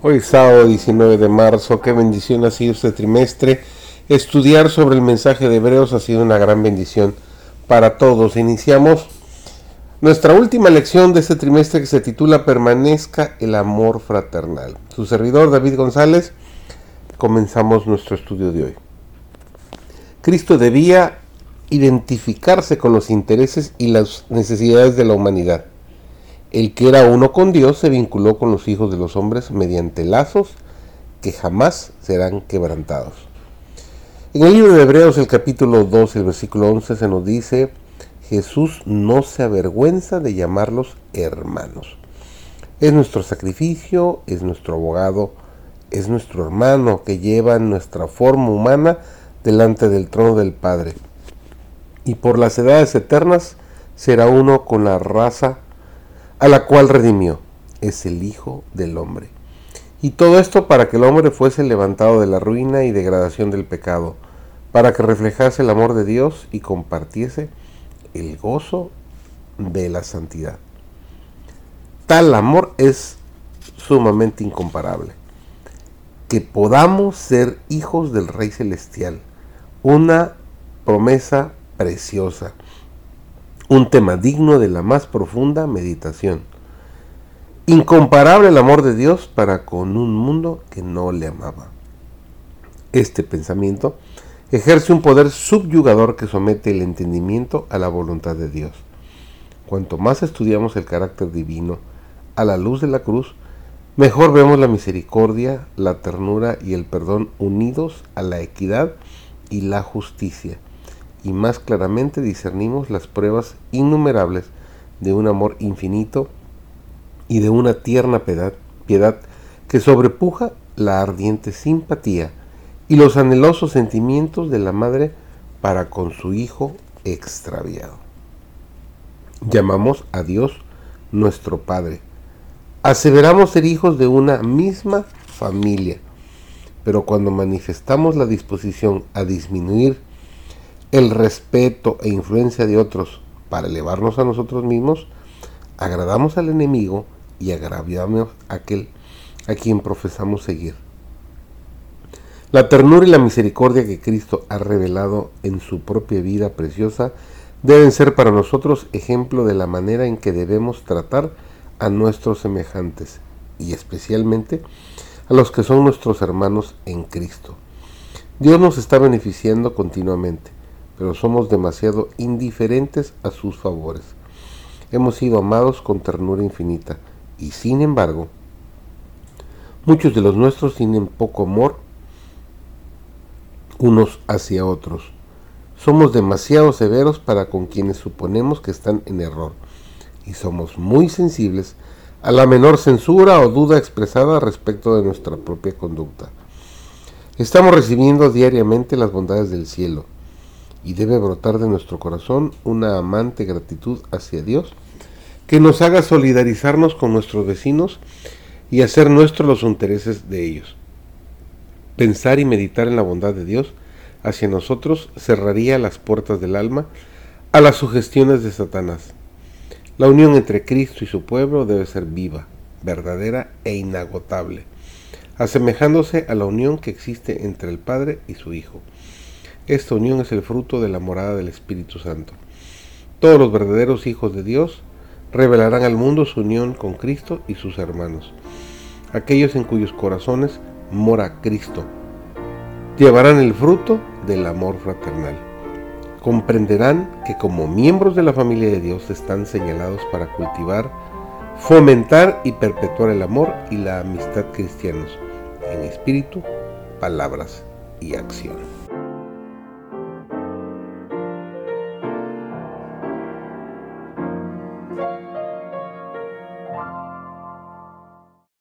Hoy sábado 19 de marzo, qué bendición ha sido este trimestre. Estudiar sobre el mensaje de Hebreos ha sido una gran bendición para todos. Iniciamos nuestra última lección de este trimestre que se titula Permanezca el amor fraternal. Su servidor David González, comenzamos nuestro estudio de hoy. Cristo debía identificarse con los intereses y las necesidades de la humanidad el que era uno con Dios se vinculó con los hijos de los hombres mediante lazos que jamás serán quebrantados. En el libro de Hebreos, el capítulo 2, el versículo 11, se nos dice, Jesús no se avergüenza de llamarlos hermanos. Es nuestro sacrificio, es nuestro abogado, es nuestro hermano que lleva nuestra forma humana delante del trono del Padre. Y por las edades eternas será uno con la raza a la cual redimió. Es el Hijo del Hombre. Y todo esto para que el hombre fuese levantado de la ruina y degradación del pecado, para que reflejase el amor de Dios y compartiese el gozo de la santidad. Tal amor es sumamente incomparable. Que podamos ser hijos del Rey Celestial. Una promesa preciosa un tema digno de la más profunda meditación. Incomparable el amor de Dios para con un mundo que no le amaba. Este pensamiento ejerce un poder subyugador que somete el entendimiento a la voluntad de Dios. Cuanto más estudiamos el carácter divino a la luz de la cruz, mejor vemos la misericordia, la ternura y el perdón unidos a la equidad y la justicia y más claramente discernimos las pruebas innumerables de un amor infinito y de una tierna piedad, piedad que sobrepuja la ardiente simpatía y los anhelosos sentimientos de la madre para con su hijo extraviado. Llamamos a Dios nuestro Padre. Aseveramos ser hijos de una misma familia, pero cuando manifestamos la disposición a disminuir el respeto e influencia de otros para elevarnos a nosotros mismos, agradamos al enemigo y agraviamos a aquel a quien profesamos seguir. La ternura y la misericordia que Cristo ha revelado en su propia vida preciosa deben ser para nosotros ejemplo de la manera en que debemos tratar a nuestros semejantes y especialmente a los que son nuestros hermanos en Cristo. Dios nos está beneficiando continuamente pero somos demasiado indiferentes a sus favores. Hemos sido amados con ternura infinita y sin embargo, muchos de los nuestros tienen poco amor unos hacia otros. Somos demasiado severos para con quienes suponemos que están en error y somos muy sensibles a la menor censura o duda expresada respecto de nuestra propia conducta. Estamos recibiendo diariamente las bondades del cielo y debe brotar de nuestro corazón una amante gratitud hacia Dios que nos haga solidarizarnos con nuestros vecinos y hacer nuestros los intereses de ellos. Pensar y meditar en la bondad de Dios hacia nosotros cerraría las puertas del alma a las sugestiones de Satanás. La unión entre Cristo y su pueblo debe ser viva, verdadera e inagotable, asemejándose a la unión que existe entre el Padre y su Hijo. Esta unión es el fruto de la morada del Espíritu Santo. Todos los verdaderos hijos de Dios revelarán al mundo su unión con Cristo y sus hermanos. Aquellos en cuyos corazones mora Cristo llevarán el fruto del amor fraternal. Comprenderán que como miembros de la familia de Dios están señalados para cultivar, fomentar y perpetuar el amor y la amistad cristianos en espíritu, palabras y acción.